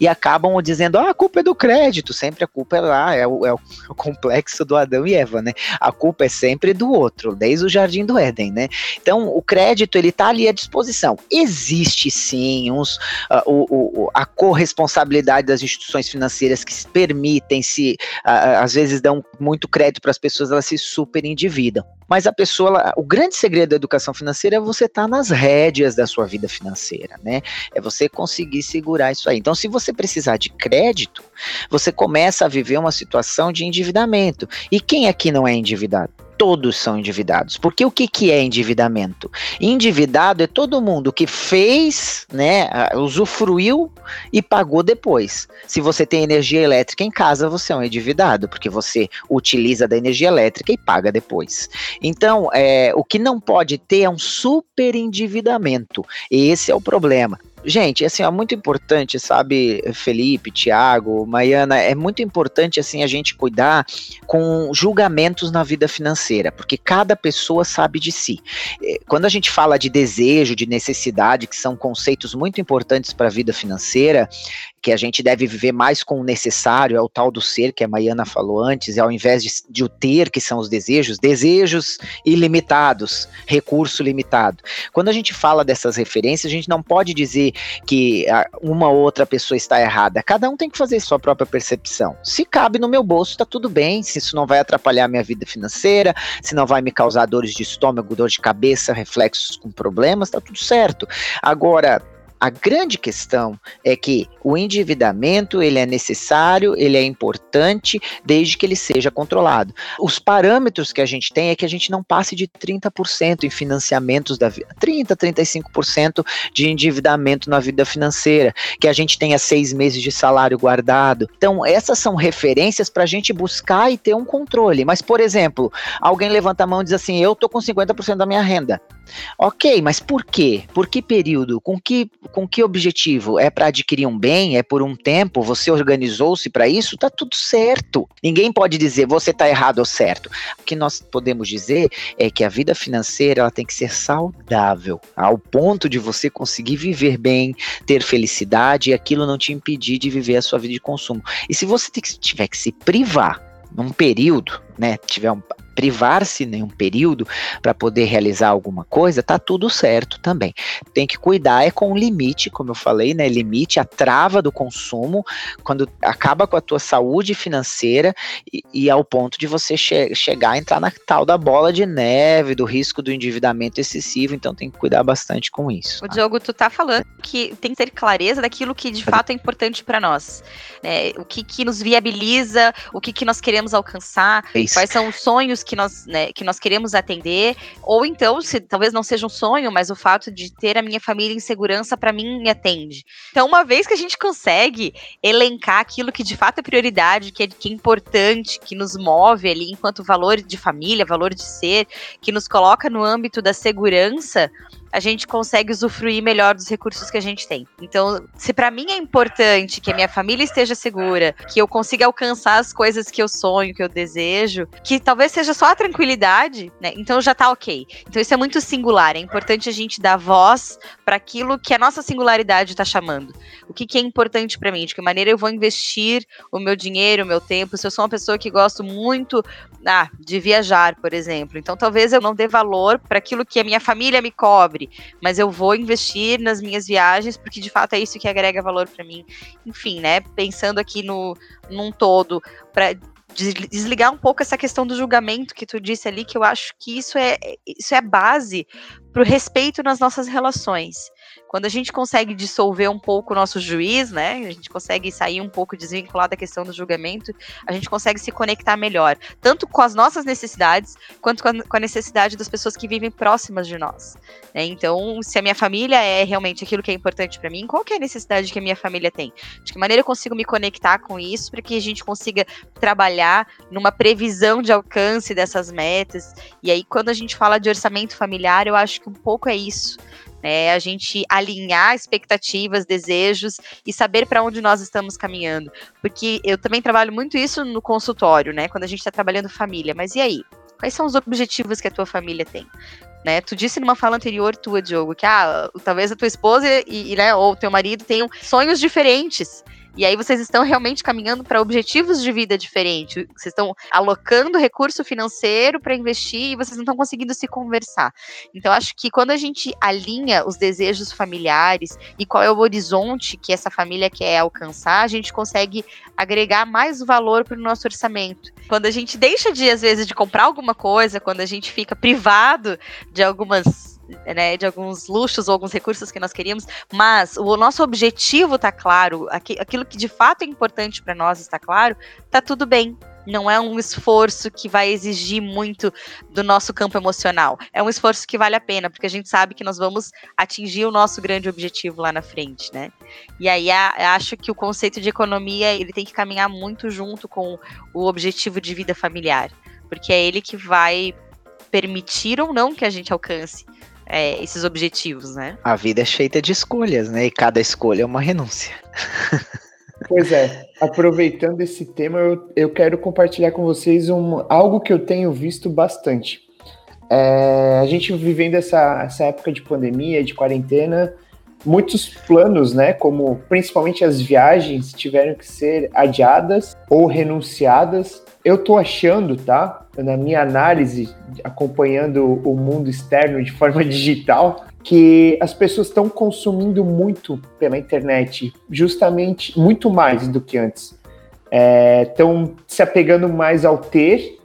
e acabam dizendo: ah, a culpa é do crédito, sempre a culpa é lá, é o, é o, complexo do Adão e Eva, né? A culpa é sempre do outro, desde o jardim do Éden, né? Então, o crédito ele tá ali à disposição. Existe sim uns, uh, o, o, a corresponsabilidade das instituições financeiras que permitem se, uh, às vezes dão muito crédito para as pessoas, elas se super endividam. Mas a pessoa, ela, o grande segredo da educação financeira é você estar tá nas rédeas da sua vida financeira, né? É você conseguir segurar isso aí. Então, se você precisar de crédito, você começa a viver uma situação de endividamento. E quem aqui não é endividado? todos são endividados. Porque o que, que é endividamento? Endividado é todo mundo que fez, né, usufruiu e pagou depois. Se você tem energia elétrica em casa, você é um endividado, porque você utiliza da energia elétrica e paga depois. Então, é, o que não pode ter é um super endividamento. Esse é o problema. Gente, assim, é muito importante, sabe, Felipe, Tiago, Maiana, é muito importante, assim, a gente cuidar com julgamentos na vida financeira, porque cada pessoa sabe de si. É, quando a gente fala de desejo, de necessidade, que são conceitos muito importantes para a vida financeira, que a gente deve viver mais com o necessário, é o tal do ser que a Maiana falou antes, e ao invés de, de o ter, que são os desejos, desejos ilimitados, recurso limitado. Quando a gente fala dessas referências, a gente não pode dizer que uma ou outra pessoa está errada. Cada um tem que fazer sua própria percepção. Se cabe no meu bolso, está tudo bem, se isso não vai atrapalhar minha vida financeira, se não vai me causar dores de estômago, dor de cabeça, reflexos com problemas, está tudo certo. Agora, a grande questão é que o endividamento ele é necessário, ele é importante, desde que ele seja controlado. Os parâmetros que a gente tem é que a gente não passe de 30% em financiamentos da vida, 30, 35% de endividamento na vida financeira, que a gente tenha seis meses de salário guardado. Então, essas são referências para a gente buscar e ter um controle. Mas, por exemplo, alguém levanta a mão e diz assim: eu tô com 50% da minha renda. Ok, mas por quê? Por que período? Com que, com que objetivo? É para adquirir um bem? É por um tempo? Você organizou-se para isso? Tá tudo certo. Ninguém pode dizer você tá errado ou certo. O que nós podemos dizer é que a vida financeira ela tem que ser saudável, ao ponto de você conseguir viver bem, ter felicidade e aquilo não te impedir de viver a sua vida de consumo. E se você tiver que se privar num período, né, tiver um privar-se em um período para poder realizar alguma coisa, tá tudo certo também. Tem que cuidar é com o limite, como eu falei, né? Limite, a trava do consumo, quando acaba com a tua saúde financeira e, e ao ponto de você che chegar a entrar na tal da bola de neve, do risco do endividamento excessivo, então tem que cuidar bastante com isso. O tá? Diogo, tu tá falando que tem que ter clareza daquilo que de fato é importante para nós. Né? O que, que nos viabiliza, o que, que nós queremos alcançar, isso. quais são os sonhos que nós, né, que nós queremos atender, ou então, se talvez não seja um sonho, mas o fato de ter a minha família em segurança para mim me atende. Então, uma vez que a gente consegue elencar aquilo que de fato é prioridade, que é, que é importante, que nos move ali enquanto valor de família, valor de ser, que nos coloca no âmbito da segurança, a gente consegue usufruir melhor dos recursos que a gente tem. Então, se para mim é importante que a minha família esteja segura, que eu consiga alcançar as coisas que eu sonho, que eu desejo, que talvez seja só a tranquilidade, né? Então já tá ok. Então isso é muito singular. É importante a gente dar voz para aquilo que a nossa singularidade está chamando. O que, que é importante para mim? De que maneira eu vou investir o meu dinheiro, o meu tempo? Se eu sou uma pessoa que gosto muito ah, de viajar, por exemplo, então talvez eu não dê valor para aquilo que a minha família me cobre mas eu vou investir nas minhas viagens porque de fato é isso que agrega valor para mim. Enfim, né? Pensando aqui no num todo para desligar um pouco essa questão do julgamento que tu disse ali, que eu acho que isso é isso é base para o respeito nas nossas relações. Quando a gente consegue dissolver um pouco o nosso juiz, né? A gente consegue sair um pouco desvinculado da questão do julgamento, a gente consegue se conectar melhor, tanto com as nossas necessidades, quanto com a, necessidade das pessoas que vivem próximas de nós. Né? Então, se a minha família é realmente aquilo que é importante para mim, qual que é a necessidade que a minha família tem? De que maneira eu consigo me conectar com isso para que a gente consiga trabalhar numa previsão de alcance dessas metas? E aí, quando a gente fala de orçamento familiar, eu acho que um pouco é isso né? A gente alinhar expectativas, desejos e saber para onde nós estamos caminhando. Porque eu também trabalho muito isso no consultório, né? Quando a gente está trabalhando família. Mas e aí? Quais são os objetivos que a tua família tem? Né? Tu disse numa fala anterior tua, Diogo, que ah, talvez a tua esposa e, e né, ou teu marido tenham sonhos diferentes. E aí vocês estão realmente caminhando para objetivos de vida diferentes. Vocês estão alocando recurso financeiro para investir e vocês não estão conseguindo se conversar. Então, acho que quando a gente alinha os desejos familiares e qual é o horizonte que essa família quer alcançar, a gente consegue agregar mais valor para o nosso orçamento. Quando a gente deixa de, às vezes, de comprar alguma coisa, quando a gente fica privado de algumas né, de alguns luxos ou alguns recursos que nós queríamos, mas o nosso objetivo está claro, aquilo que de fato é importante para nós está claro, tá tudo bem. Não é um esforço que vai exigir muito do nosso campo emocional. É um esforço que vale a pena, porque a gente sabe que nós vamos atingir o nosso grande objetivo lá na frente, né? E aí a, acho que o conceito de economia ele tem que caminhar muito junto com o objetivo de vida familiar, porque é ele que vai permitir ou não que a gente alcance é, esses objetivos, né? A vida é feita de escolhas, né? E cada escolha é uma renúncia. Pois é, aproveitando esse tema, eu, eu quero compartilhar com vocês um, algo que eu tenho visto bastante. É, a gente vivendo essa, essa época de pandemia, de quarentena, muitos planos, né, como principalmente as viagens, tiveram que ser adiadas ou renunciadas. Eu tô achando, tá? Na minha análise, acompanhando o mundo externo de forma digital, que as pessoas estão consumindo muito pela internet, justamente muito mais do que antes. Estão é, se apegando mais ao ter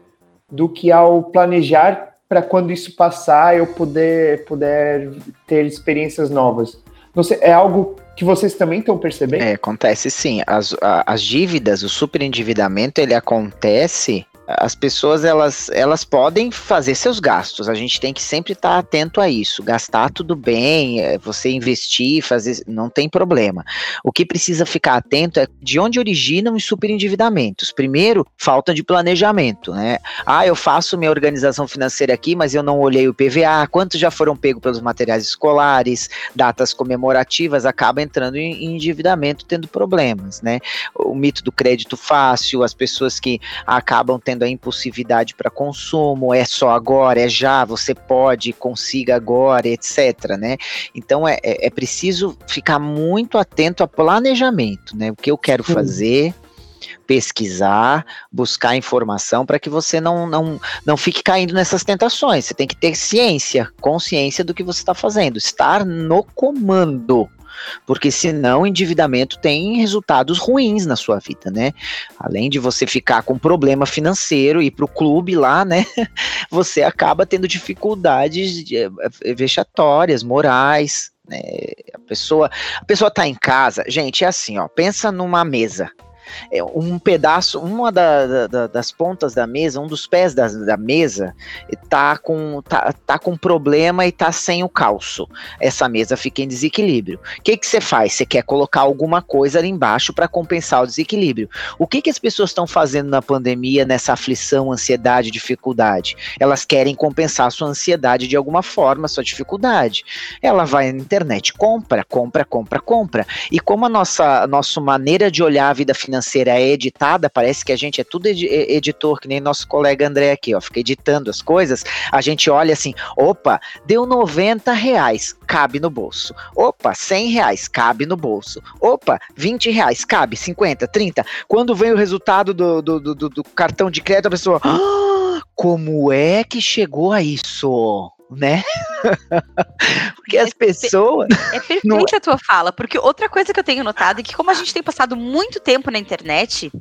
do que ao planejar para quando isso passar eu poder, poder ter experiências novas. Sei, é algo que vocês também estão percebendo? É, acontece sim. As, as dívidas, o superendividamento, ele acontece as pessoas elas, elas podem fazer seus gastos. A gente tem que sempre estar atento a isso. Gastar tudo bem, é, você investir, fazer, não tem problema. O que precisa ficar atento é de onde originam os superendividamentos. Primeiro, falta de planejamento, né? Ah, eu faço minha organização financeira aqui, mas eu não olhei o PVA, quantos já foram pegos pelos materiais escolares, datas comemorativas, acaba entrando em endividamento, tendo problemas, né? O mito do crédito fácil, as pessoas que acabam tendo tendo a impulsividade para consumo, é só agora, é já, você pode, consiga agora, etc. Né? Então é, é, é preciso ficar muito atento a planejamento, né? O que eu quero Sim. fazer, pesquisar, buscar informação para que você não, não, não fique caindo nessas tentações. Você tem que ter ciência, consciência do que você está fazendo, estar no comando porque senão o endividamento tem resultados ruins na sua vida, né? Além de você ficar com problema financeiro e para o clube lá, né? Você acaba tendo dificuldades eh, vexatórias, morais, né? A pessoa, a pessoa tá em casa, gente, é assim, ó, pensa numa mesa um pedaço, uma da, da, das pontas da mesa, um dos pés da, da mesa, tá com, tá, tá com problema e tá sem o calço. Essa mesa fica em desequilíbrio. O que você faz? Você quer colocar alguma coisa ali embaixo para compensar o desequilíbrio. O que que as pessoas estão fazendo na pandemia, nessa aflição, ansiedade, dificuldade? Elas querem compensar sua ansiedade de alguma forma, sua dificuldade. Ela vai na internet, compra, compra, compra, compra. E como a nossa, a nossa maneira de olhar a vida financeira financeira é editada, parece que a gente é tudo ed editor, que nem nosso colega André aqui, ó, fica editando as coisas, a gente olha assim, opa, deu 90 reais, cabe no bolso. Opa, 100 reais, cabe no bolso. Opa, 20 reais, cabe, 50, 30. Quando vem o resultado do, do, do, do cartão de crédito, a pessoa, ah, como é que chegou a isso? Né? porque as pessoas. É perfeita não... a tua fala, porque outra coisa que eu tenho notado é que, como a gente tem passado muito tempo na internet,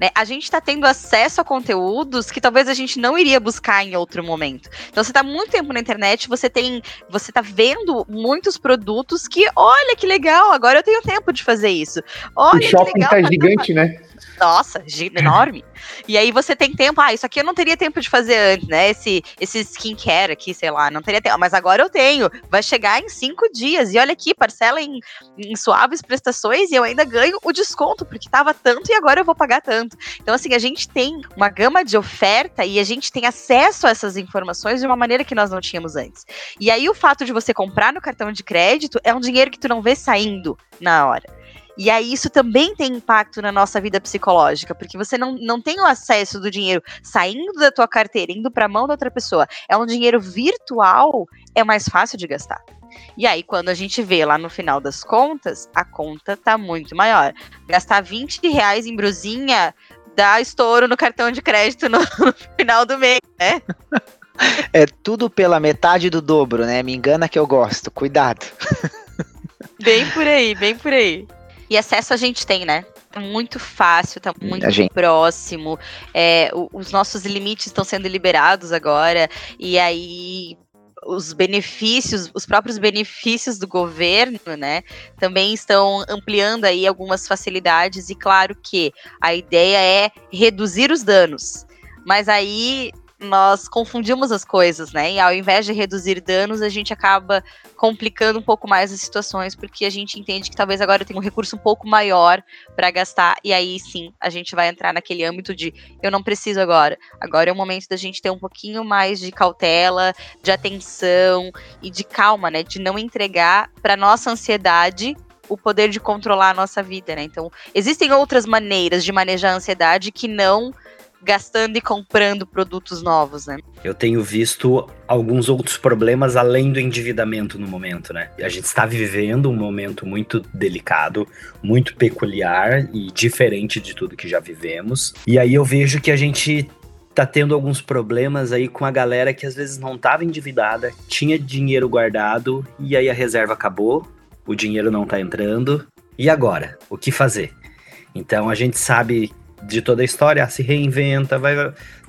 né, a gente está tendo acesso a conteúdos que talvez a gente não iria buscar em outro momento. Então você está muito tempo na internet, você tem, você tá vendo muitos produtos que, olha que legal, agora eu tenho tempo de fazer isso. Olha o shopping que legal, tá gigante, né? Nossa, enorme. e aí você tem tempo, ah, isso aqui eu não teria tempo de fazer antes, né? Esse, esse skincare aqui, sei lá, não teria tempo. Mas agora eu tenho. Vai chegar em cinco dias. E olha aqui, parcela em, em suaves prestações e eu ainda ganho o desconto, porque tava tanto e agora eu vou pagar tanto. Então, assim, a gente tem uma gama de oferta e a gente tem acesso a essas informações de uma maneira que nós não tínhamos antes. E aí o fato de você comprar no cartão de crédito é um dinheiro que tu não vê saindo na hora. E aí isso também tem impacto na nossa vida psicológica, porque você não, não tem o acesso do dinheiro saindo da tua carteira, indo para a mão da outra pessoa. É um dinheiro virtual, é mais fácil de gastar. E aí, quando a gente vê lá no final das contas, a conta tá muito maior. Gastar 20 reais em brusinha dá estouro no cartão de crédito no, no final do mês, né? É tudo pela metade do dobro, né? Me engana que eu gosto. Cuidado. Bem por aí, bem por aí. E acesso a gente tem, né? Tá muito fácil, tá muito próximo. É, os nossos limites estão sendo liberados agora. E aí os benefícios, os próprios benefícios do governo, né, também estão ampliando aí algumas facilidades e claro que a ideia é reduzir os danos. Mas aí nós confundimos as coisas, né? E ao invés de reduzir danos, a gente acaba complicando um pouco mais as situações, porque a gente entende que talvez agora eu tenha um recurso um pouco maior para gastar, e aí sim a gente vai entrar naquele âmbito de eu não preciso agora. Agora é o momento da gente ter um pouquinho mais de cautela, de atenção e de calma, né? De não entregar para nossa ansiedade o poder de controlar a nossa vida, né? Então, existem outras maneiras de manejar a ansiedade que não gastando e comprando produtos novos, né? Eu tenho visto alguns outros problemas além do endividamento no momento, né? A gente está vivendo um momento muito delicado, muito peculiar e diferente de tudo que já vivemos. E aí eu vejo que a gente tá tendo alguns problemas aí com a galera que às vezes não estava endividada, tinha dinheiro guardado e aí a reserva acabou, o dinheiro não tá entrando. E agora? O que fazer? Então a gente sabe de toda a história, se reinventa, vai.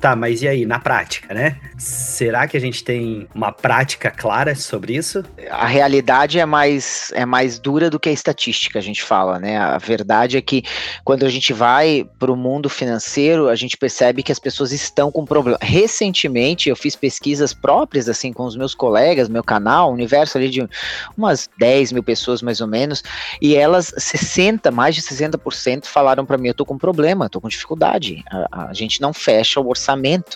Tá, mas e aí, na prática, né? Será que a gente tem uma prática clara sobre isso? A realidade é mais, é mais dura do que a estatística, a gente fala, né? A verdade é que quando a gente vai para o mundo financeiro, a gente percebe que as pessoas estão com problema. Recentemente, eu fiz pesquisas próprias, assim, com os meus colegas, meu canal, universo ali de umas 10 mil pessoas mais ou menos, e elas, 60, mais de 60% falaram para mim: eu tô com problema, tô com dificuldade. A, a, gente não fecha o orçamento,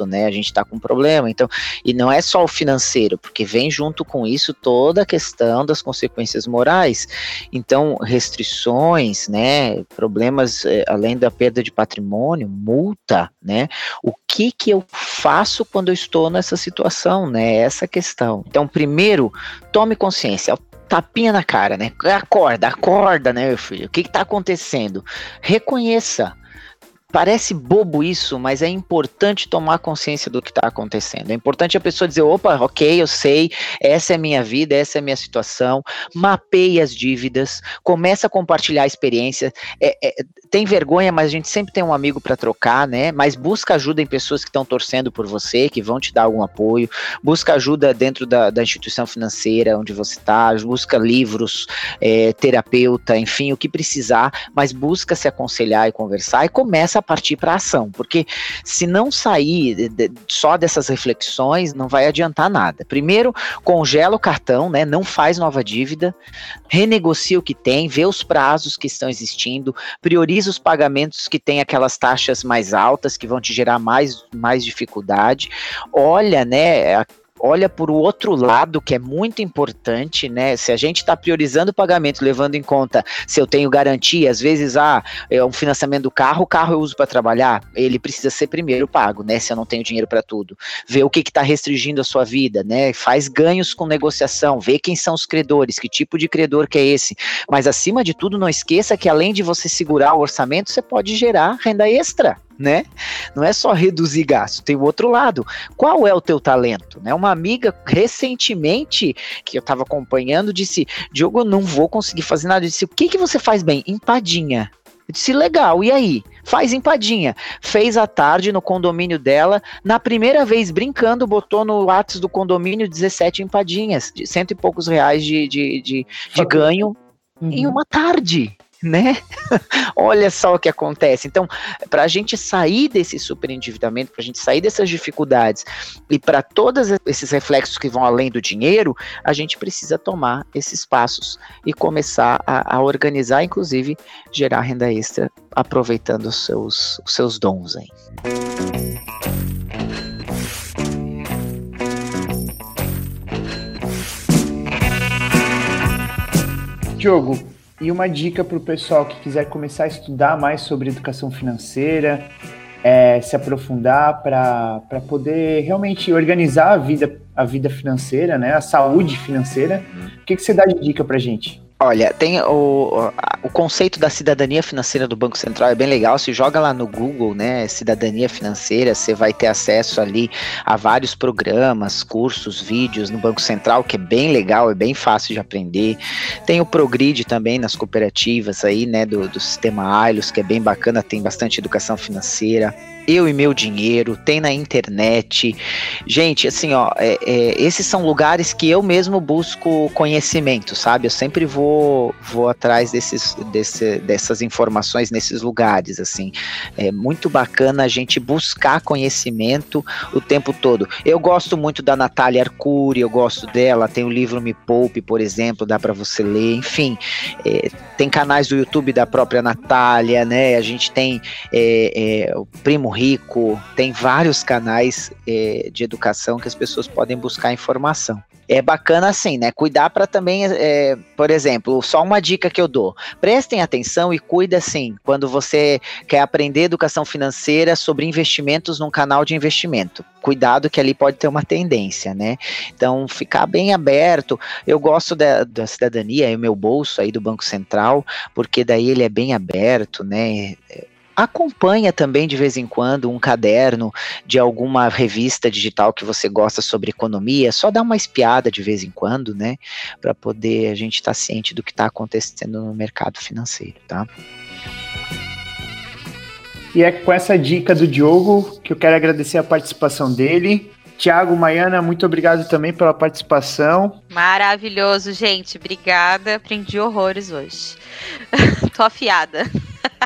né? A gente está com problema. Então, e não é só o financeiro, porque vem junto com isso toda a questão das consequências morais. Então, restrições, né? Problemas eh, além da perda de patrimônio, multa, né? O que que eu faço quando eu estou nessa situação, né? Essa questão. Então, primeiro, tome consciência tapinha na cara, né? Acorda, acorda, né, meu filho? O que está acontecendo? Reconheça parece bobo isso, mas é importante tomar consciência do que está acontecendo. É importante a pessoa dizer: opa, ok, eu sei, essa é a minha vida, essa é a minha situação. Mapeie as dívidas, começa a compartilhar a experiência. É, é, tem vergonha, mas a gente sempre tem um amigo para trocar, né? Mas busca ajuda em pessoas que estão torcendo por você, que vão te dar algum apoio. Busca ajuda dentro da, da instituição financeira onde você está. Busca livros, é, terapeuta, enfim, o que precisar, mas busca se aconselhar e conversar e começa a partir para ação, porque se não sair de, só dessas reflexões, não vai adiantar nada. Primeiro, congela o cartão, né? Não faz nova dívida, renegocia o que tem, vê os prazos que estão existindo, prioriza os pagamentos que têm aquelas taxas mais altas que vão te gerar mais, mais dificuldade. Olha, né? Olha por o outro lado, que é muito importante, né? Se a gente está priorizando o pagamento, levando em conta se eu tenho garantia, às vezes, ah, é um financiamento do carro, o carro eu uso para trabalhar, ele precisa ser primeiro pago, né? Se eu não tenho dinheiro para tudo. Vê o que está restringindo a sua vida, né? Faz ganhos com negociação, vê quem são os credores, que tipo de credor que é esse. Mas acima de tudo, não esqueça que além de você segurar o orçamento, você pode gerar renda extra né? Não é só reduzir gasto, tem o outro lado. Qual é o teu talento? Né? Uma amiga recentemente que eu estava acompanhando disse: Diogo, eu não vou conseguir fazer nada. Eu disse: O que, que você faz bem? Empadinha. Eu disse: Legal, e aí? Faz empadinha. Fez à tarde no condomínio dela. Na primeira vez, brincando, botou no WhatsApp do condomínio 17 empadinhas, de cento e poucos reais de, de, de, de ganho uhum. em uma tarde né? Olha só o que acontece. Então, para a gente sair desse superendividamento, para a gente sair dessas dificuldades e para todos esses reflexos que vão além do dinheiro, a gente precisa tomar esses passos e começar a, a organizar, inclusive gerar renda extra, aproveitando os seus, os seus dons aí. Diogo, e uma dica para o pessoal que quiser começar a estudar mais sobre educação financeira, é, se aprofundar para poder realmente organizar a vida, a vida financeira, né, a saúde financeira. O que, que você dá de dica para gente? Olha, tem o, o conceito da cidadania financeira do Banco Central é bem legal. Se joga lá no Google, né? Cidadania financeira, você vai ter acesso ali a vários programas, cursos, vídeos no Banco Central, que é bem legal, é bem fácil de aprender. Tem o Progride também nas cooperativas aí, né? Do, do sistema Ailos, que é bem bacana, tem bastante educação financeira. Eu e Meu Dinheiro, tem na internet. Gente, assim, ó, é, é, esses são lugares que eu mesmo busco conhecimento, sabe? Eu sempre vou, vou atrás desses, desse, dessas informações nesses lugares, assim. É muito bacana a gente buscar conhecimento o tempo todo. Eu gosto muito da Natália Arcuri, eu gosto dela, tem o livro Me Poupe, por exemplo, dá para você ler, enfim. É, tem canais do YouTube da própria Natália, né? A gente tem é, é, o Primo Rico, tem vários canais é, de educação que as pessoas podem buscar informação. É bacana assim, né? Cuidar para também, é, por exemplo, só uma dica que eu dou: prestem atenção e cuida assim quando você quer aprender educação financeira sobre investimentos num canal de investimento. Cuidado que ali pode ter uma tendência, né? Então, ficar bem aberto. Eu gosto da, da cidadania, é o meu bolso aí do Banco Central, porque daí ele é bem aberto, né? Acompanha também de vez em quando um caderno de alguma revista digital que você gosta sobre economia, só dá uma espiada de vez em quando, né, para poder a gente estar tá ciente do que está acontecendo no mercado financeiro, tá? E é com essa dica do Diogo que eu quero agradecer a participação dele. Tiago Maiana, muito obrigado também pela participação. Maravilhoso, gente. Obrigada. Aprendi horrores hoje. Tô afiada.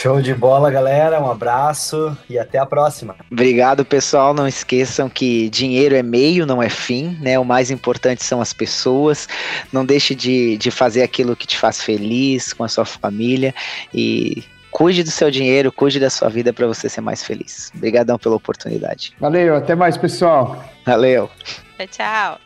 Show de bola, galera. Um abraço e até a próxima. Obrigado, pessoal. Não esqueçam que dinheiro é meio, não é fim, né? O mais importante são as pessoas. Não deixe de, de fazer aquilo que te faz feliz com a sua família e cuide do seu dinheiro, cuide da sua vida para você ser mais feliz. Obrigadão pela oportunidade. Valeu, até mais, pessoal. Valeu. Tchau, tchau.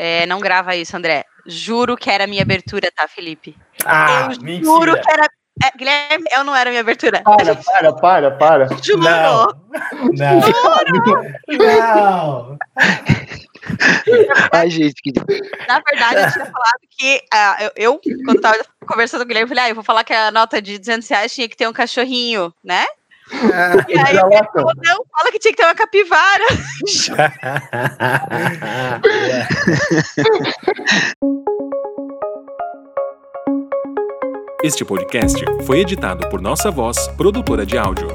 É, não grava isso, André. Juro que era a minha abertura, tá, Felipe? Ah, eu mentira. juro que era. É, Guilherme, eu não era minha abertura. Para, para, para, para. Juro. Não. Não. Não. Ai, gente, que Na verdade, eu tinha falado que ah, eu, eu, quando tava conversando com o Guilherme, falei, ah, eu vou falar que a nota de 200 reais tinha que ter um cachorrinho, né? E aí ele falou, não, fala que tinha que ter uma capivara. Este podcast foi editado por Nossa Voz, produtora de áudio.